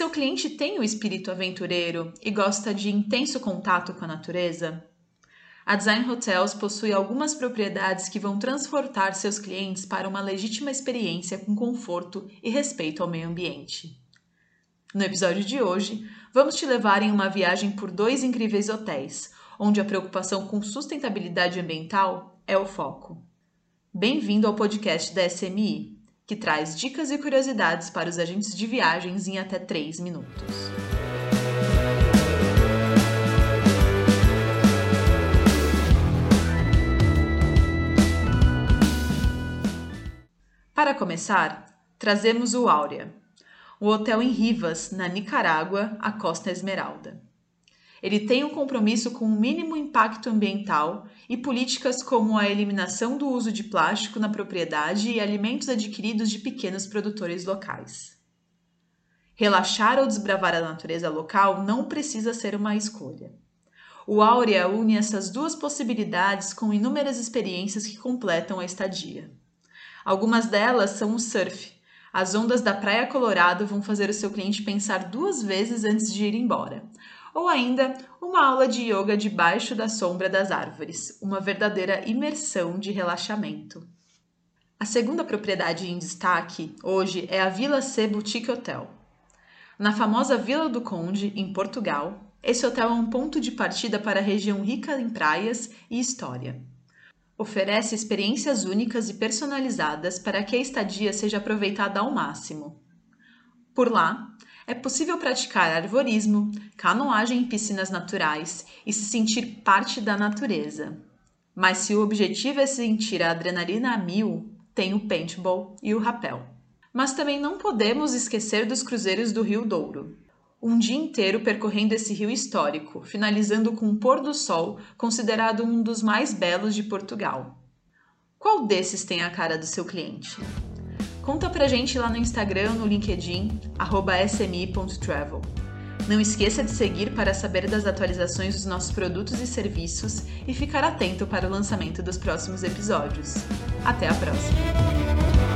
seu cliente tem o espírito aventureiro e gosta de intenso contato com a natureza? A Design Hotels possui algumas propriedades que vão transportar seus clientes para uma legítima experiência com conforto e respeito ao meio ambiente. No episódio de hoje, vamos te levar em uma viagem por dois incríveis hotéis, onde a preocupação com sustentabilidade ambiental é o foco. Bem-vindo ao podcast da SMI, que traz dicas e curiosidades para os agentes de viagens em até 3 minutos. Para começar, trazemos o Áurea, o hotel em Rivas, na Nicarágua, a Costa Esmeralda. Ele tem um compromisso com o mínimo impacto ambiental e políticas como a eliminação do uso de plástico na propriedade e alimentos adquiridos de pequenos produtores locais. Relaxar ou desbravar a natureza local não precisa ser uma escolha. O Áurea une essas duas possibilidades com inúmeras experiências que completam a estadia. Algumas delas são o surf. As ondas da Praia Colorado vão fazer o seu cliente pensar duas vezes antes de ir embora. Ou ainda, uma aula de yoga debaixo da sombra das árvores, uma verdadeira imersão de relaxamento. A segunda propriedade em destaque hoje é a Vila C Boutique Hotel. Na famosa Vila do Conde, em Portugal, esse hotel é um ponto de partida para a região rica em praias e história oferece experiências únicas e personalizadas para que a estadia seja aproveitada ao máximo. Por lá, é possível praticar arvorismo, canoagem em piscinas naturais e se sentir parte da natureza. Mas se o objetivo é sentir a adrenalina a mil, tem o paintball e o rapel. Mas também não podemos esquecer dos cruzeiros do Rio Douro um dia inteiro percorrendo esse rio histórico, finalizando com o pôr do sol, considerado um dos mais belos de Portugal. Qual desses tem a cara do seu cliente? Conta pra gente lá no Instagram, no LinkedIn, smi.travel. Não esqueça de seguir para saber das atualizações dos nossos produtos e serviços e ficar atento para o lançamento dos próximos episódios. Até a próxima!